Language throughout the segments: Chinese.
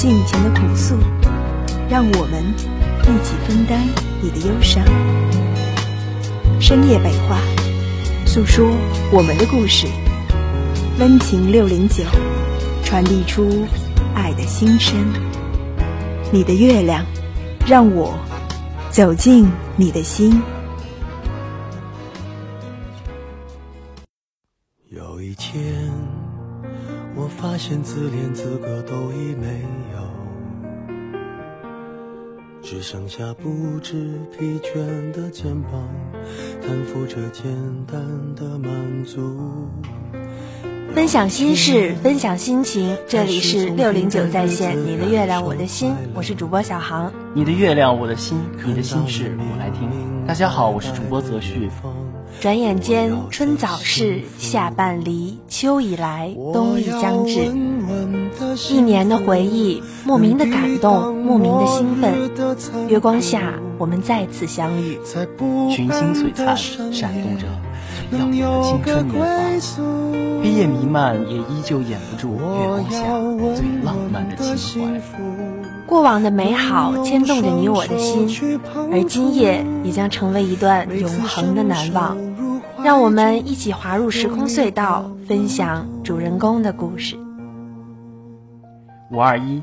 尽情的哭诉，让我们一起分担你的忧伤。深夜北话，诉说我们的故事。温情六零九，传递出爱的心声。你的月亮，让我走进你的心。现自怜资格都已没有，只剩下不知疲倦的肩膀，担负着简单的满足。分享心事，分享心情，这里是六零九在线，你的月亮我的心，我是主播小航。你的月亮我的心，你的心事我来听。大家好，我是主播泽旭。转眼间，春早逝，夏半离，秋已来，冬已将至。一年的回忆，莫名的感动，莫名的兴奋。月光下，我们再次相遇，群星璀璨，闪动着最耀眼的青春年华。毕业弥漫，也依旧掩不住月光下最浪漫的情怀。过往的美好牵动着你我的心，而今夜也将成为一段永恒的难忘。让我们一起滑入时空隧道，分享主人公的故事。五二一，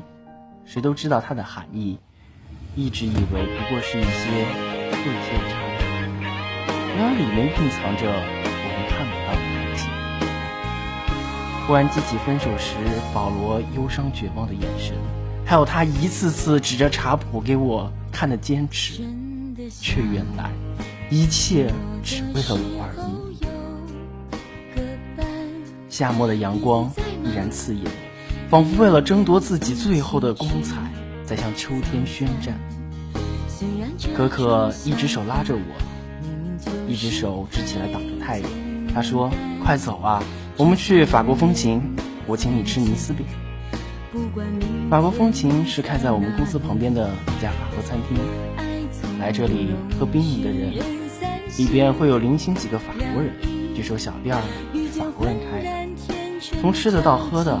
谁都知道它的含义，一直以为不过是一些会些的差别，然而里面蕴藏着我们看不到的东西。忽然记起分手时保罗忧伤绝望的眼神，还有他一次次指着茶谱给我看的坚持，却原来一切只为了五二一。夏末的阳光依然刺眼，仿佛为了争夺自己最后的光彩，在向秋天宣战。可可一只手拉着我，一只手支起来挡着太阳。他说：“快走啊，我们去法国风情，我请你吃尼斯饼。”法国风情是开在我们公司旁边的一家法国餐厅。来这里喝冰饮的人，里边会有零星几个法国人。据说小店儿是法国人开的。从吃的到喝的，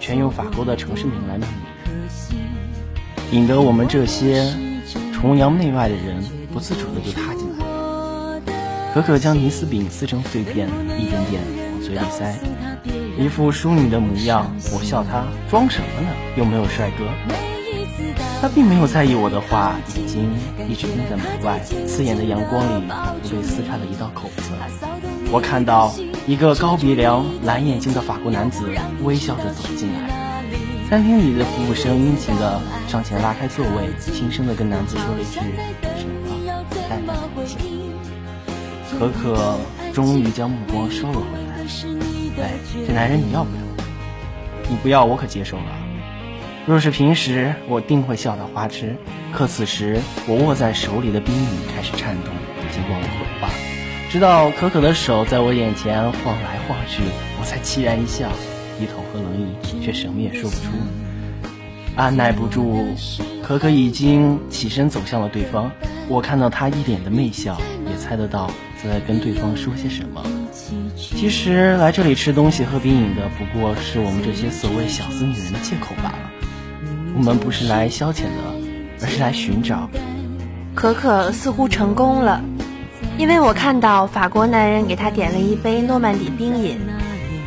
全用法国的城市名来命名，引得我们这些崇洋媚外的人不自主的就踏进来了。可可将尼斯饼撕成碎片，一点点往嘴里塞，一副淑女的模样。我笑她装什么呢？又没有帅哥。他并没有在意我的话，眼睛一直盯在门外，刺眼的阳光里被撕开了一道口子。我看到。一个高鼻梁、蓝眼睛的法国男子微笑着走进来，餐厅里的服务生殷勤地上前拉开座位，轻声地跟男子说了一句“什么”，淡淡的微笑。可可终于将目光收了回来。哎，这男人你要不要？你不要，我可接受了。若是平时，我定会笑得花痴。可此时，我握在手里的冰饮开始颤动，已经忘了回话。直到可可的手在我眼前晃来晃去，我才凄然一笑，低头喝冷饮，却什么也说不出。按耐不住，可可已经起身走向了对方。我看到他一脸的媚笑，也猜得到在跟对方说些什么。其实来这里吃东西、喝冰饮的，不过是我们这些所谓小资女人的借口罢了。我们不是来消遣的，而是来寻找。可可似乎成功了。因为我看到法国男人给她点了一杯诺曼底冰饮，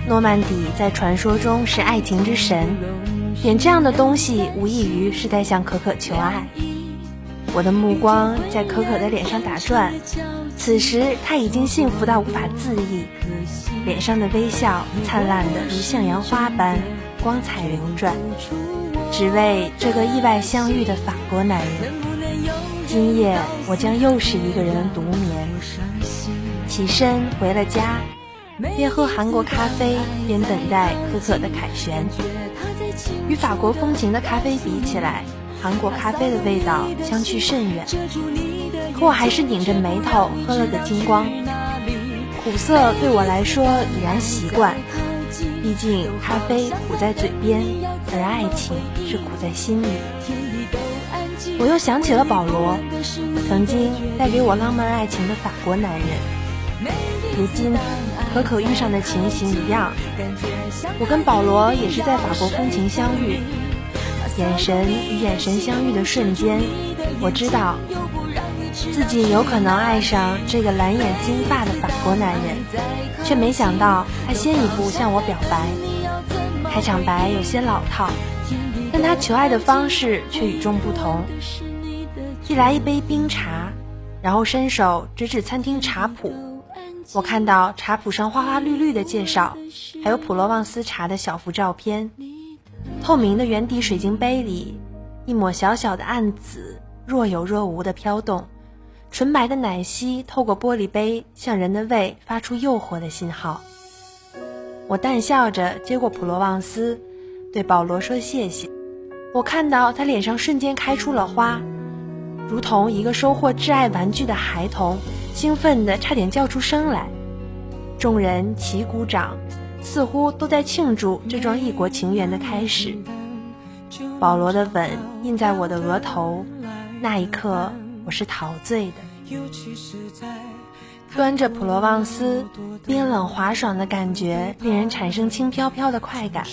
诺曼底在传说中是爱情之神，点这样的东西无异于是在向可可求爱。我的目光在可可的脸上打转，此时她已经幸福到无法自抑，脸上的微笑灿烂的如向阳花般光彩流转，只为这个意外相遇的法国男人。今夜我将又是一个人独眠，起身回了家，边喝韩国咖啡边等待可可的凯旋。与法国风情的咖啡比起来，韩国咖啡的味道相去甚远。可我还是拧着眉头喝了个精光。苦涩对我来说已然习惯，毕竟咖啡苦在嘴边，而爱情是苦在心里。我又想起了保罗，曾经带给我浪漫爱情的法国男人。如今和可遇上的情形一样，我跟保罗也是在法国风情相遇，眼神与眼神相遇的瞬间，我知道自己有可能爱上这个蓝眼金发的法国男人，却没想到他先一步向我表白。开场白有些老套。但他求爱的方式却与众不同，递来一杯冰茶，然后伸手指指餐厅茶谱。我看到茶谱上花花绿绿的介绍，还有普罗旺斯茶的小幅照片。透明的圆底水晶杯里，一抹小小的暗紫若有若无的飘动，纯白的奶昔透过玻璃杯向人的胃发出诱惑的信号。我淡笑着接过普罗旺斯，对保罗说谢谢。我看到他脸上瞬间开出了花，如同一个收获挚爱玩具的孩童，兴奋的差点叫出声来。众人齐鼓掌，似乎都在庆祝这桩异国情缘的开始。保罗的吻印在我的额头，那一刻我是陶醉的。端着普罗旺斯，冰冷滑爽的感觉令人产生轻飘飘的快感。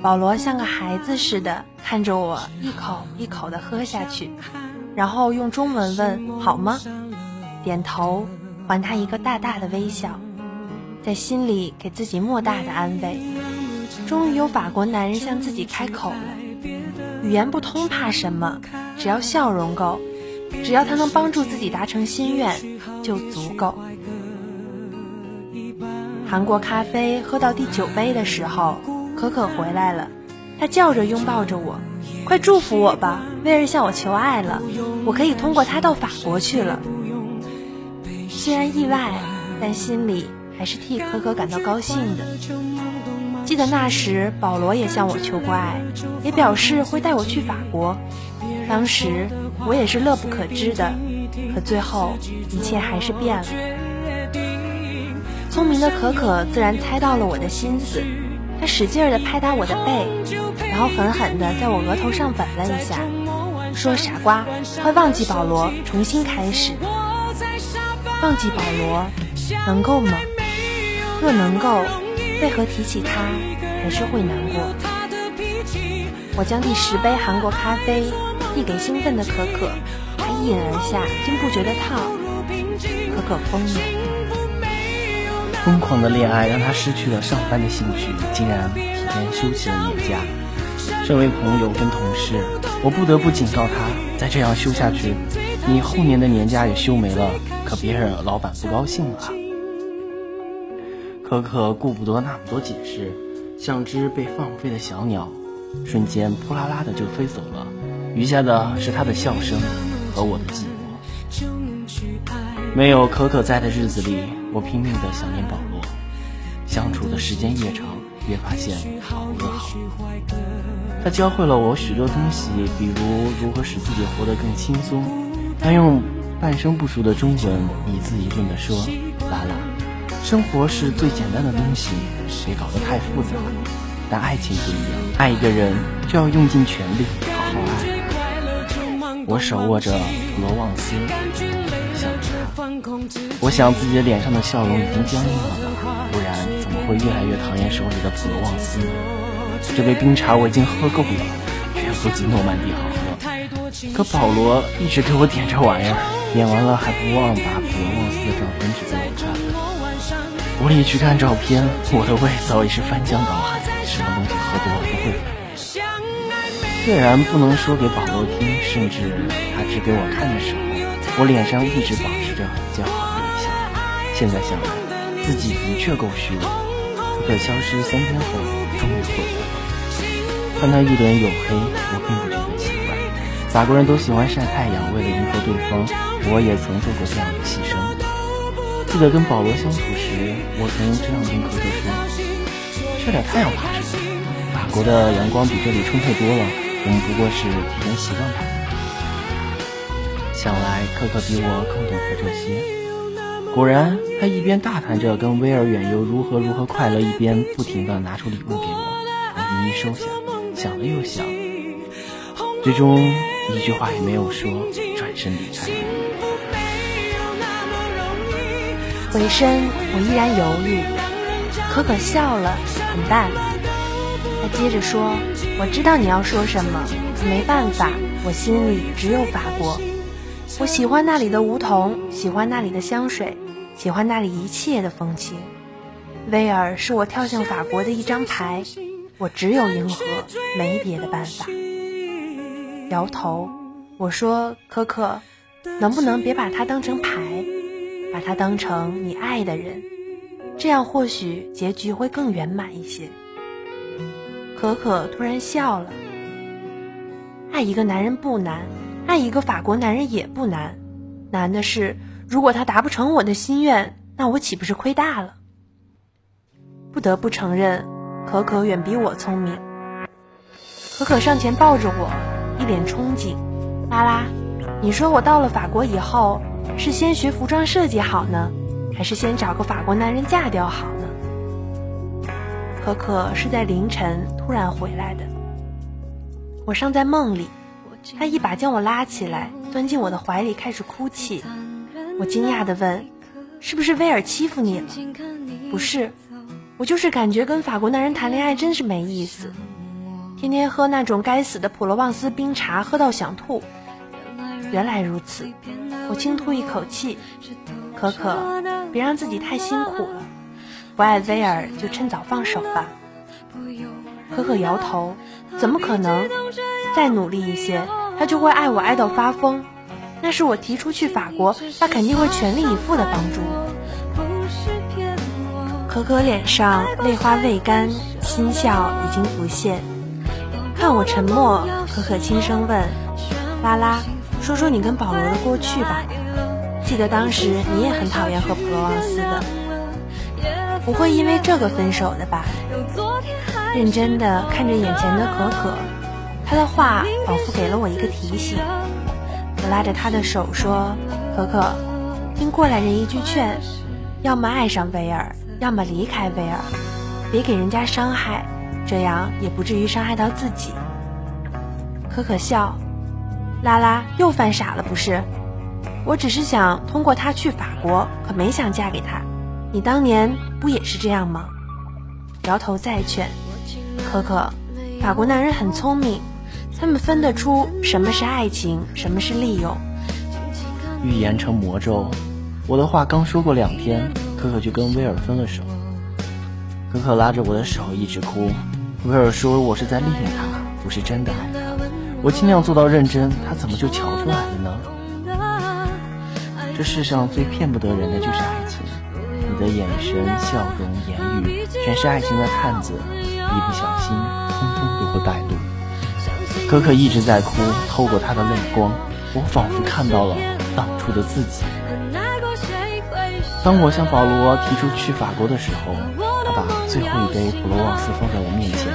保罗像个孩子似的看着我，一口一口的喝下去，然后用中文问：“好吗？”点头，还他一个大大的微笑，在心里给自己莫大的安慰。终于有法国男人向自己开口了，语言不通怕什么？只要笑容够，只要他能帮助自己达成心愿，就足够。韩国咖啡喝到第九杯的时候。可可回来了，他叫着拥抱着我，快祝福我吧！威尔向我求爱了，我可以通过他到法国去了。虽然意外，但心里还是替可可感到高兴的。记得那时保罗也向我求过爱，也表示会带我去法国。当时我也是乐不可支的，可最后一切还是变了。聪明的可可自然猜到了我的心思。她使劲儿地拍打我的背，然后狠狠地在我额头上吻了一下，说：“傻瓜，快忘记保罗，重新开始。忘记保罗，能够吗？若能够，为何提起他还是会难过？”我将第十杯韩国咖啡递给兴奋的可可，他一饮而下，竟不觉得烫。可可疯了。疯狂的恋爱让他失去了上班的兴趣，竟然提前休起了年假。身为朋友跟同事，我不得不警告他：再这样休下去，你后年的年假也休没了，可别惹老板不高兴了。可可顾不得那么多解释，像只被放飞的小鸟，瞬间扑啦啦的就飞走了。余下的是他的笑声和我的寂寞。没有可可在的日子里。我拼命的想念保罗，相处的时间越长，越发现保罗好。他教会了我许多东西，比如如何使自己活得更轻松。他用半生不熟的中文一字一顿的说：“拉拉，生活是最简单的东西，别搞得太复杂。但爱情不一样，爱一个人就要用尽全力，好好爱。”我手握着罗旺斯。想我想自己的脸上的笑容已经僵硬了吧，不然怎么会越来越讨厌手里的普罗旺斯呢？这杯冰茶我已经喝够了，远不及诺曼底好喝。可保罗一直给我点这玩意儿，点完了还不忘把普罗旺斯的照片指给我看。我一去看照片，我的胃早已是翻江倒海，什么东西喝多了不会反？虽然不能说给保罗听，甚至他指给我看的时候，我脸上一直保持着很姣好。现在想来，自己的确够虚伪。可消失三天后，终于回来了。看他一脸黝黑，我并不觉得奇怪。法国人都喜欢晒太阳，为了迎合对方，我也曾做过这样的牺牲。记得跟保罗相处时，我曾这样跟可可说：“这点太阳怕什么？法国的阳光比这里充沛多了，我们不过是提前习惯罢了。”想来可可比我更懂得这些。果然，他一边大谈着跟威尔远游如何如何快乐，一边不停地拿出礼物给我，我一一收下，想了又想，最终一句话也没有说，转身离开。回身，我依然犹豫。可可笑了，很淡。他接着说：“我知道你要说什么，没办法，我心里只有法国。”我喜欢那里的梧桐，喜欢那里的香水，喜欢那里一切的风情。威尔是我跳向法国的一张牌，我只有银河，没别的办法。摇头，我说：“可可，能不能别把它当成牌，把它当成你爱的人，这样或许结局会更圆满一些。”可可突然笑了。爱一个男人不难。爱一个法国男人也不难，难的是如果他达不成我的心愿，那我岂不是亏大了？不得不承认，可可远比我聪明。可可上前抱着我，一脸憧憬。拉拉，你说我到了法国以后，是先学服装设计好呢，还是先找个法国男人嫁掉好呢？可可是在凌晨突然回来的，我尚在梦里。他一把将我拉起来，钻进我的怀里，开始哭泣。我惊讶地问：“是不是威尔欺负你了？”“不是，我就是感觉跟法国男人谈恋爱真是没意思，天天喝那种该死的普罗旺斯冰茶，喝到想吐。”原来如此，我轻吐一口气。可可，别让自己太辛苦了。不爱威尔就趁早放手吧。可可摇头：“怎么可能？”再努力一些，他就会爱我爱到发疯。那是我提出去法国，他肯定会全力以赴的帮助。可可脸上泪花未干，心笑已经浮现。看我沉默，可可轻声问：“拉拉，说说你跟保罗的过去吧。记得当时你也很讨厌和普罗旺斯的，不会因为这个分手的吧？”认真的看着眼前的可可。他的话仿佛给了我一个提醒，我拉着他的手说：“可可，听过来人一句劝，要么爱上威尔，要么离开威尔，别给人家伤害，这样也不至于伤害到自己。”可可笑，拉拉又犯傻了不是？我只是想通过他去法国，可没想嫁给他。你当年不也是这样吗？摇头再劝，可可，法国男人很聪明。他们分得出什么是爱情，什么是利用。预言成魔咒，我的话刚说过两天，可可就跟威尔分了手。可可拉着我的手一直哭。威尔说我是在利用他，不是真的爱他。我尽量做到认真，他怎么就瞧出来了呢？这世上最骗不得人的就是爱情。你的眼神、笑容、言语，全是爱情的探子，一不小心，通通都会带路。可可一直在哭，透过她的泪光，我仿佛看到了当初的自己。当我向保罗提出去法国的时候，他把最后一杯普罗旺斯放在我面前，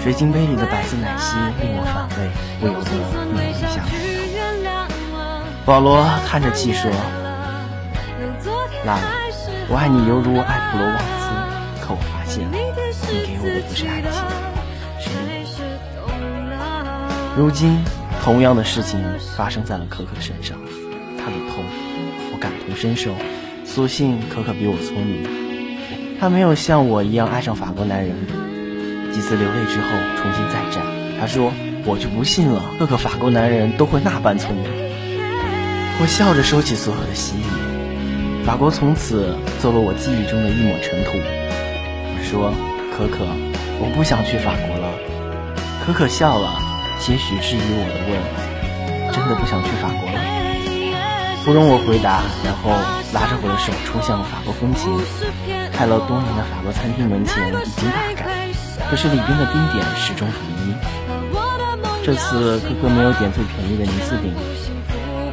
水晶杯里的白色奶昔令我反胃，不由得抿了一下奶头。保罗叹着气说：“拉拉，我爱你犹如爱普罗旺如今，同样的事情发生在了可可身上，她的痛，我感同身受。所幸可可比我聪明，她没有像我一样爱上法国男人。几次流泪之后，重新再战。她说：“我就不信了，各个法国男人都会那般聪明。”我笑着收起所有的喜悦。法国从此做了我记忆中的一抹尘土。我说：“可可，我不想去法国了。”可可笑了。些许质疑我的问：“真的不想去法国了？”不容我回答，然后拉着我的手冲向了法国风情。开了多年的法国餐厅门前已经大改，可是里边的冰点始终如一。这次哥哥没有点最便宜的尼斯饼，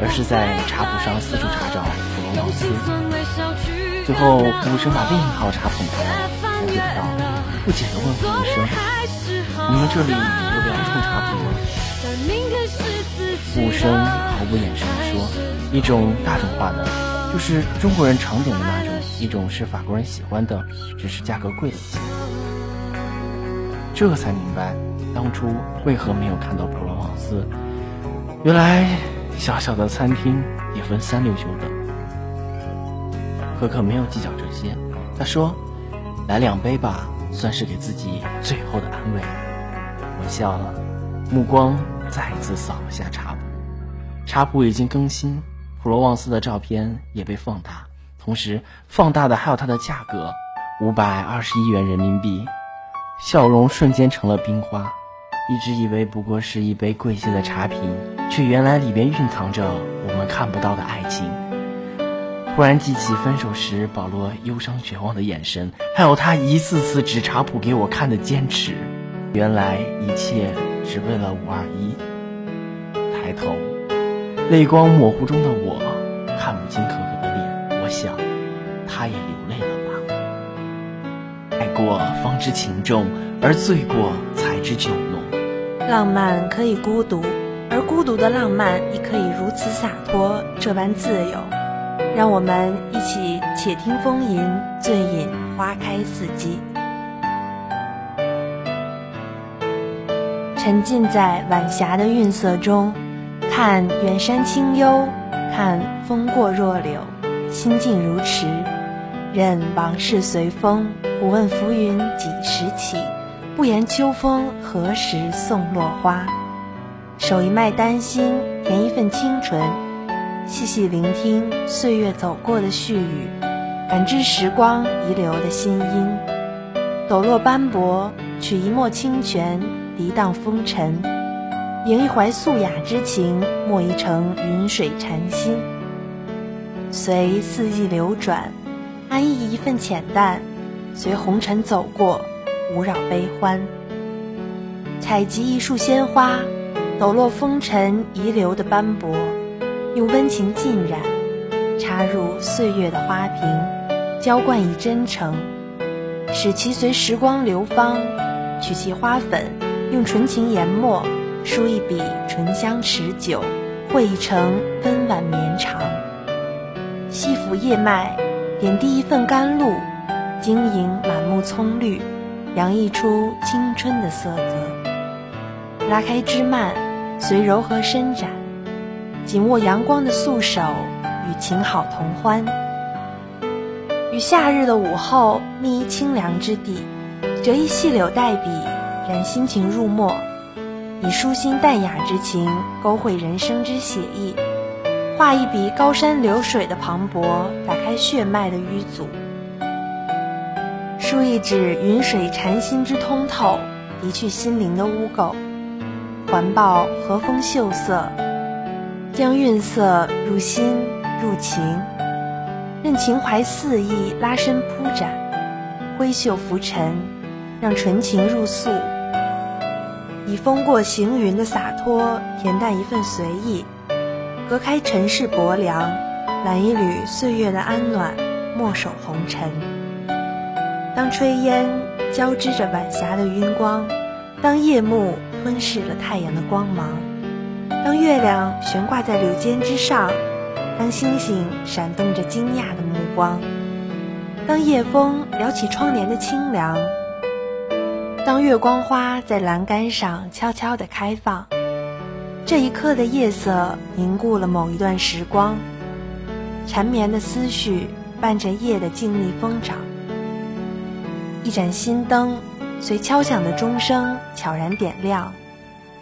而是在茶谱上四处查找普罗旺斯。最后服务生把另一套茶捧来了，才回到不解地问服务生：“你们这里有两种茶谱吗？”武生毫不掩饰地说：“一种大众化的，就是中国人常点的那种；一种是法国人喜欢的，只是价格贵了一些。”这才明白当初为何没有看到普罗旺斯。原来小小的餐厅也分三六九等。可可没有计较这些，他说：“来两杯吧，算是给自己最后的安慰。”我笑了，目光再次扫了下茶谱。茶谱已经更新，普罗旺斯的照片也被放大，同时放大的还有它的价格，五百二十一元人民币。笑容瞬间成了冰花，一直以为不过是一杯贵些的茶品，却原来里边蕴藏着我们看不到的爱情。突然记起分手时保罗忧伤绝望的眼神，还有他一次次指茶谱给我看的坚持，原来一切只为了五二一。抬头，泪光模糊中的我看不清可可的脸，我想，她也流泪了吧。爱过方知情重，而醉过才知酒浓。浪漫可以孤独，而孤独的浪漫亦可以如此洒脱，这般自由。让我们一起且听风吟，醉饮花开四季，沉浸在晚霞的晕色中，看远山清幽，看风过若柳，心静如池，任往事随风。不问浮云几时起，不言秋风何时送落花。守一脉丹心，填一份清纯，细细聆听岁月走过的絮语，感知时光遗留的心音。抖落斑驳，取一抹清泉，涤荡风尘，迎一怀素雅之情，墨一程云水禅心。随四季流转，安逸一份浅淡。随红尘走过，无扰悲欢。采集一束鲜花，抖落风尘遗留的斑驳，用温情浸染，插入岁月的花瓶，浇灌以真诚，使其随时光流芳。取其花粉，用纯情研墨，书一笔醇香持久，绘一程温婉绵长。细抚叶脉，点滴一份甘露。晶莹满目葱绿，洋溢出青春的色泽。拉开枝蔓，随柔和伸展，紧握阳光的素手，与情好同欢。与夏日的午后觅一清凉之地，折一细柳带笔，染心情入墨，以舒心淡雅之情勾绘人生之写意，画一笔高山流水的磅礴，打开血脉的淤阻。书一纸云水禅心之通透，涤去心灵的污垢，环抱和风秀色，将韵色入心入情，任情怀肆意拉伸铺展，挥袖拂尘，让纯情入素，以风过行云的洒脱恬淡一份随意，隔开尘世薄凉，揽一缕岁月的安暖，墨守红尘。当炊烟交织着晚霞的晕光，当夜幕吞噬了太阳的光芒，当月亮悬挂在柳尖之上，当星星闪动着惊讶的目光，当夜风撩起窗帘的清凉，当月光花在栏杆上悄悄地开放，这一刻的夜色凝固了某一段时光，缠绵的思绪伴着夜的静谧疯长。一盏新灯，随敲响的钟声悄然点亮。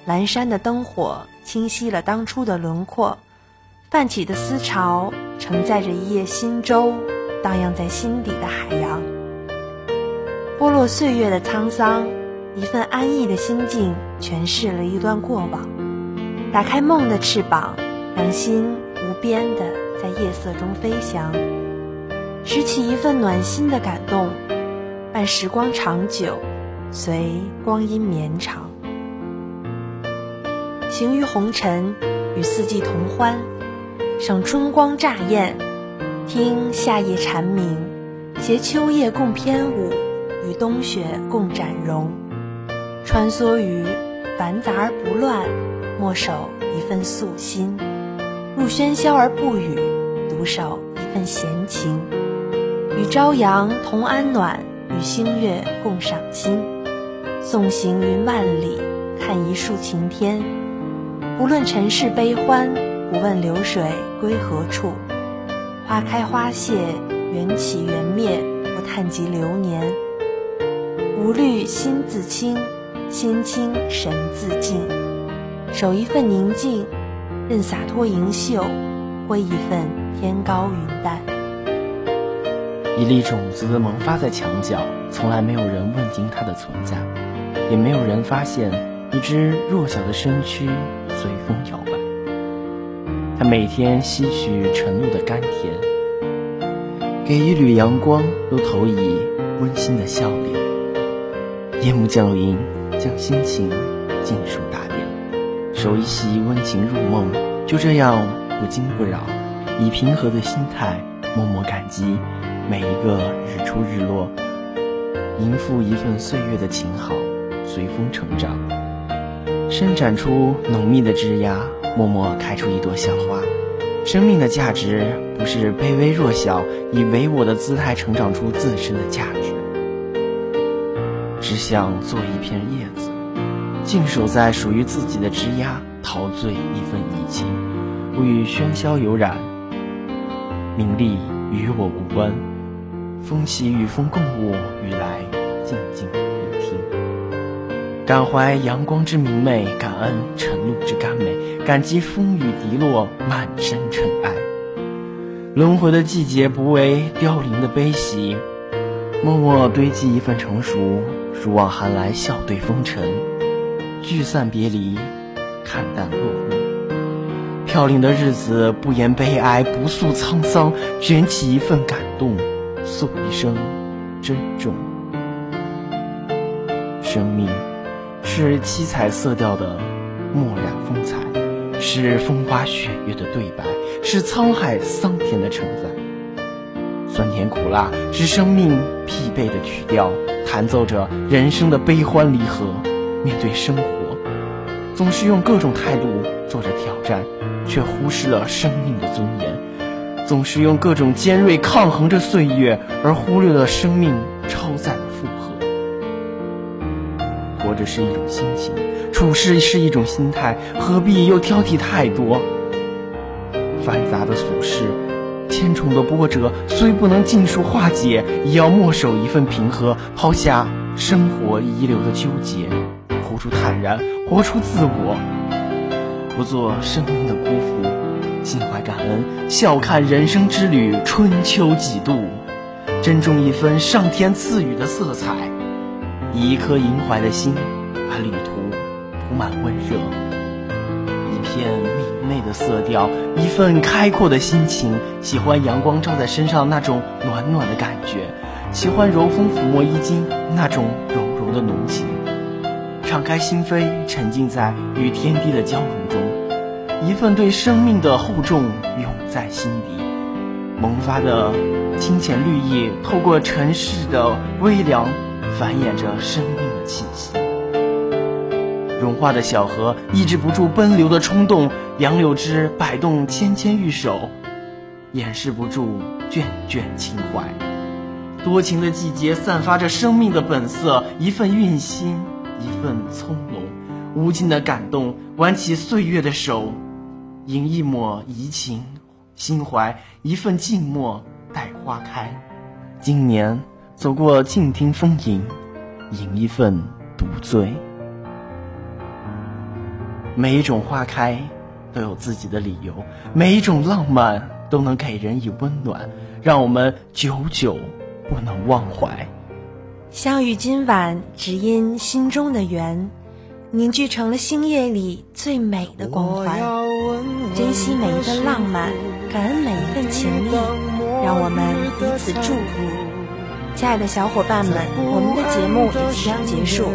阑珊的灯火清晰了当初的轮廓，泛起的思潮承载着一叶新舟，荡漾在心底的海洋。剥落岁月的沧桑，一份安逸的心境诠释了一段过往。打开梦的翅膀，让心无边的在夜色中飞翔，拾起一份暖心的感动。伴时光长久，随光阴绵长，行于红尘，与四季同欢，赏春光乍艳，听夏夜蝉鸣，携秋叶共翩舞，与冬雪共展容。穿梭于繁杂而不乱，默守一份素心；入喧嚣而不语，独守一份闲情。与朝阳同安暖，与星月共赏心。送行云万里，看一树晴天。不论尘世悲欢，不问流水归何处。花开花谢，缘起缘灭，不叹及流年。无虑心自清，心清神自静。守一份宁静，任洒脱盈袖，挥一份天高云淡。一粒种子萌发在墙角，从来没有人问津它的存在，也没有人发现一只弱小的身躯随风摇摆。它每天吸取晨露的甘甜，给一缕阳光都投以温馨的笑脸。夜幕降临，将心情尽数打点，守一袭温情入梦，就这样不惊不扰，以平和的心态默默感激。每一个日出日落，迎赴一份岁月的情好，随风成长，伸展出浓密的枝桠，默默开出一朵小花。生命的价值不是卑微弱小，以唯我的姿态成长出自身的价值。只想做一片叶子，静守在属于自己的枝桠，陶醉一份怡情，不与喧嚣有染。名利与我无关。风起与风共舞，雨来静静聆听。感怀阳光之明媚，感恩晨露之甘美，感激风雨滴落，满身尘埃。轮回的季节，不为凋零的悲喜，默默堆积一份成熟。如往寒来，笑对风尘。聚散别离，看淡落幕。飘零的日子，不言悲哀，不诉沧桑，卷起一份感动。诉一声珍重。生命是七彩色调的墨染风采，是风花雪月的对白，是沧海桑田的承载。酸甜苦辣是生命疲惫的曲调，弹奏着人生的悲欢离合。面对生活，总是用各种态度做着挑战，却忽视了生命的尊严。总是用各种尖锐抗衡着岁月，而忽略了生命超载的负荷。活着是一种心情，处事是一种心态，何必又挑剔太多？繁杂的琐事，千重的波折，虽不能尽数化解，也要默守一份平和，抛下生活遗留的纠结，活出坦然，活出自我，不做生命的辜负。心怀感恩，笑看人生之旅，春秋几度，珍重一分上天赐予的色彩，以一颗银怀的心，把旅途铺满温热，一片媚的色调，一份开阔的心情。喜欢阳光照在身上那种暖暖的感觉，喜欢柔风抚摸衣襟那种柔柔的浓情，敞开心扉，沉浸在与天地的交融中。一份对生命的厚重永在心底，萌发的清浅绿意，透过尘世的微凉，繁衍着生命的气息。融化的小河抑制不住奔流的冲动，杨柳枝摆动纤纤玉手，掩饰不住卷卷情怀。多情的季节散发着生命的本色，一份韵心，一份葱茏，无尽的感动，挽起岁月的手。迎一抹怡情，心怀一份静默，待花开。今年走过静听风吟，饮一份独醉。每一种花开都有自己的理由，每一种浪漫都能给人以温暖，让我们久久不能忘怀。相遇今晚，只因心中的缘。凝聚成了星夜里最美的光环，珍惜每一份浪漫，感恩每一份情谊，让我们彼此祝福。亲爱的小伙伴们，我们的节目也即将结束，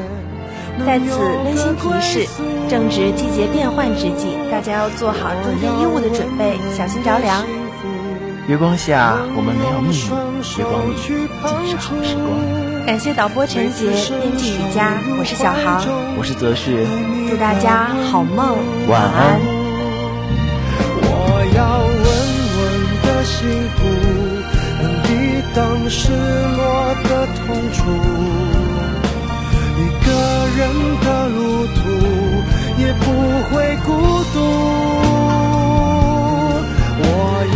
在此温馨提示：正值季节变换之际，大家要做好增添衣物的准备，小心着凉。月光下，我们没有秘密，月光里尽是好时光。感谢导播陈杰，编辑雨佳，我是小航，我是泽旭，祝大家好梦，晚安。我要稳稳的幸福，能抵挡失落的痛楚。会孤独。我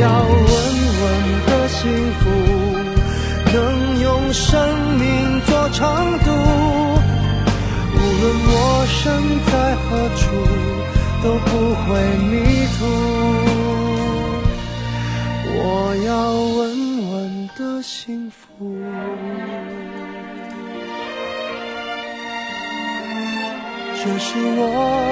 要稳稳的幸福，能用生命做长度。无论我身在何处，都不会迷途。我要稳稳的幸福。这是我。